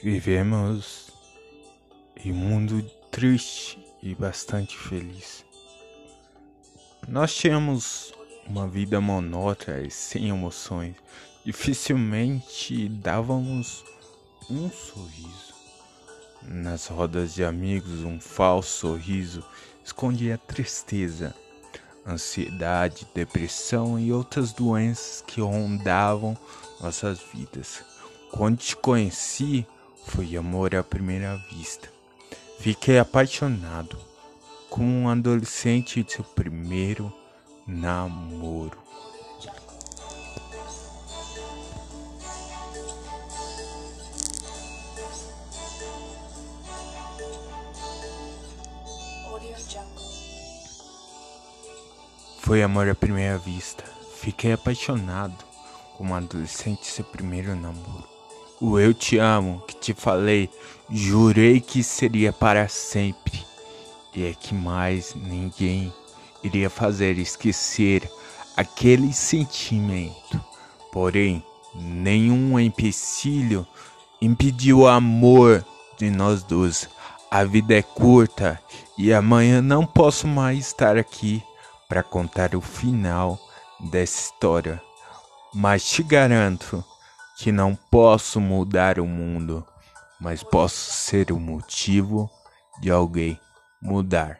Vivemos em um mundo triste e bastante feliz. Nós tínhamos uma vida monótona e sem emoções. Dificilmente dávamos um sorriso. Nas rodas de amigos, um falso sorriso escondia tristeza, ansiedade, depressão e outras doenças que rondavam nossas vidas. Quando te conheci, foi amor à primeira vista. Fiquei apaixonado como um adolescente de seu primeiro namoro. Foi amor à primeira vista. Fiquei apaixonado como um adolescente de seu primeiro namoro. O eu te amo que te falei, jurei que seria para sempre. E é que mais ninguém iria fazer esquecer aquele sentimento. Porém, nenhum empecilho impediu o amor de nós dois. A vida é curta e amanhã não posso mais estar aqui para contar o final dessa história. Mas te garanto que não posso mudar o mundo, mas posso ser o motivo de alguém mudar.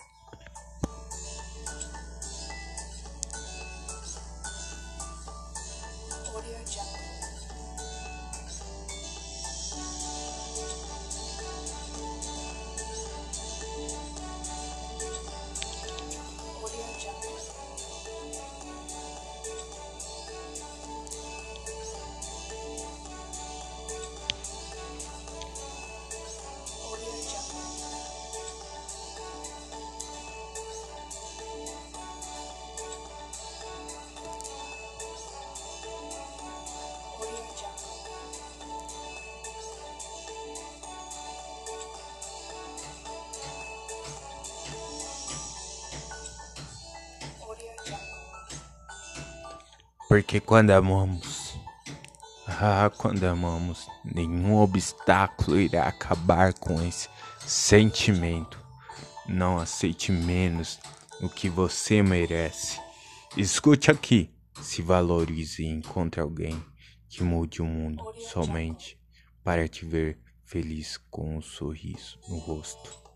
Porque quando amamos, ah, quando amamos, nenhum obstáculo irá acabar com esse sentimento. Não aceite menos do que você merece. Escute aqui, se valorize e encontre alguém que mude o mundo somente para te ver feliz com um sorriso no rosto.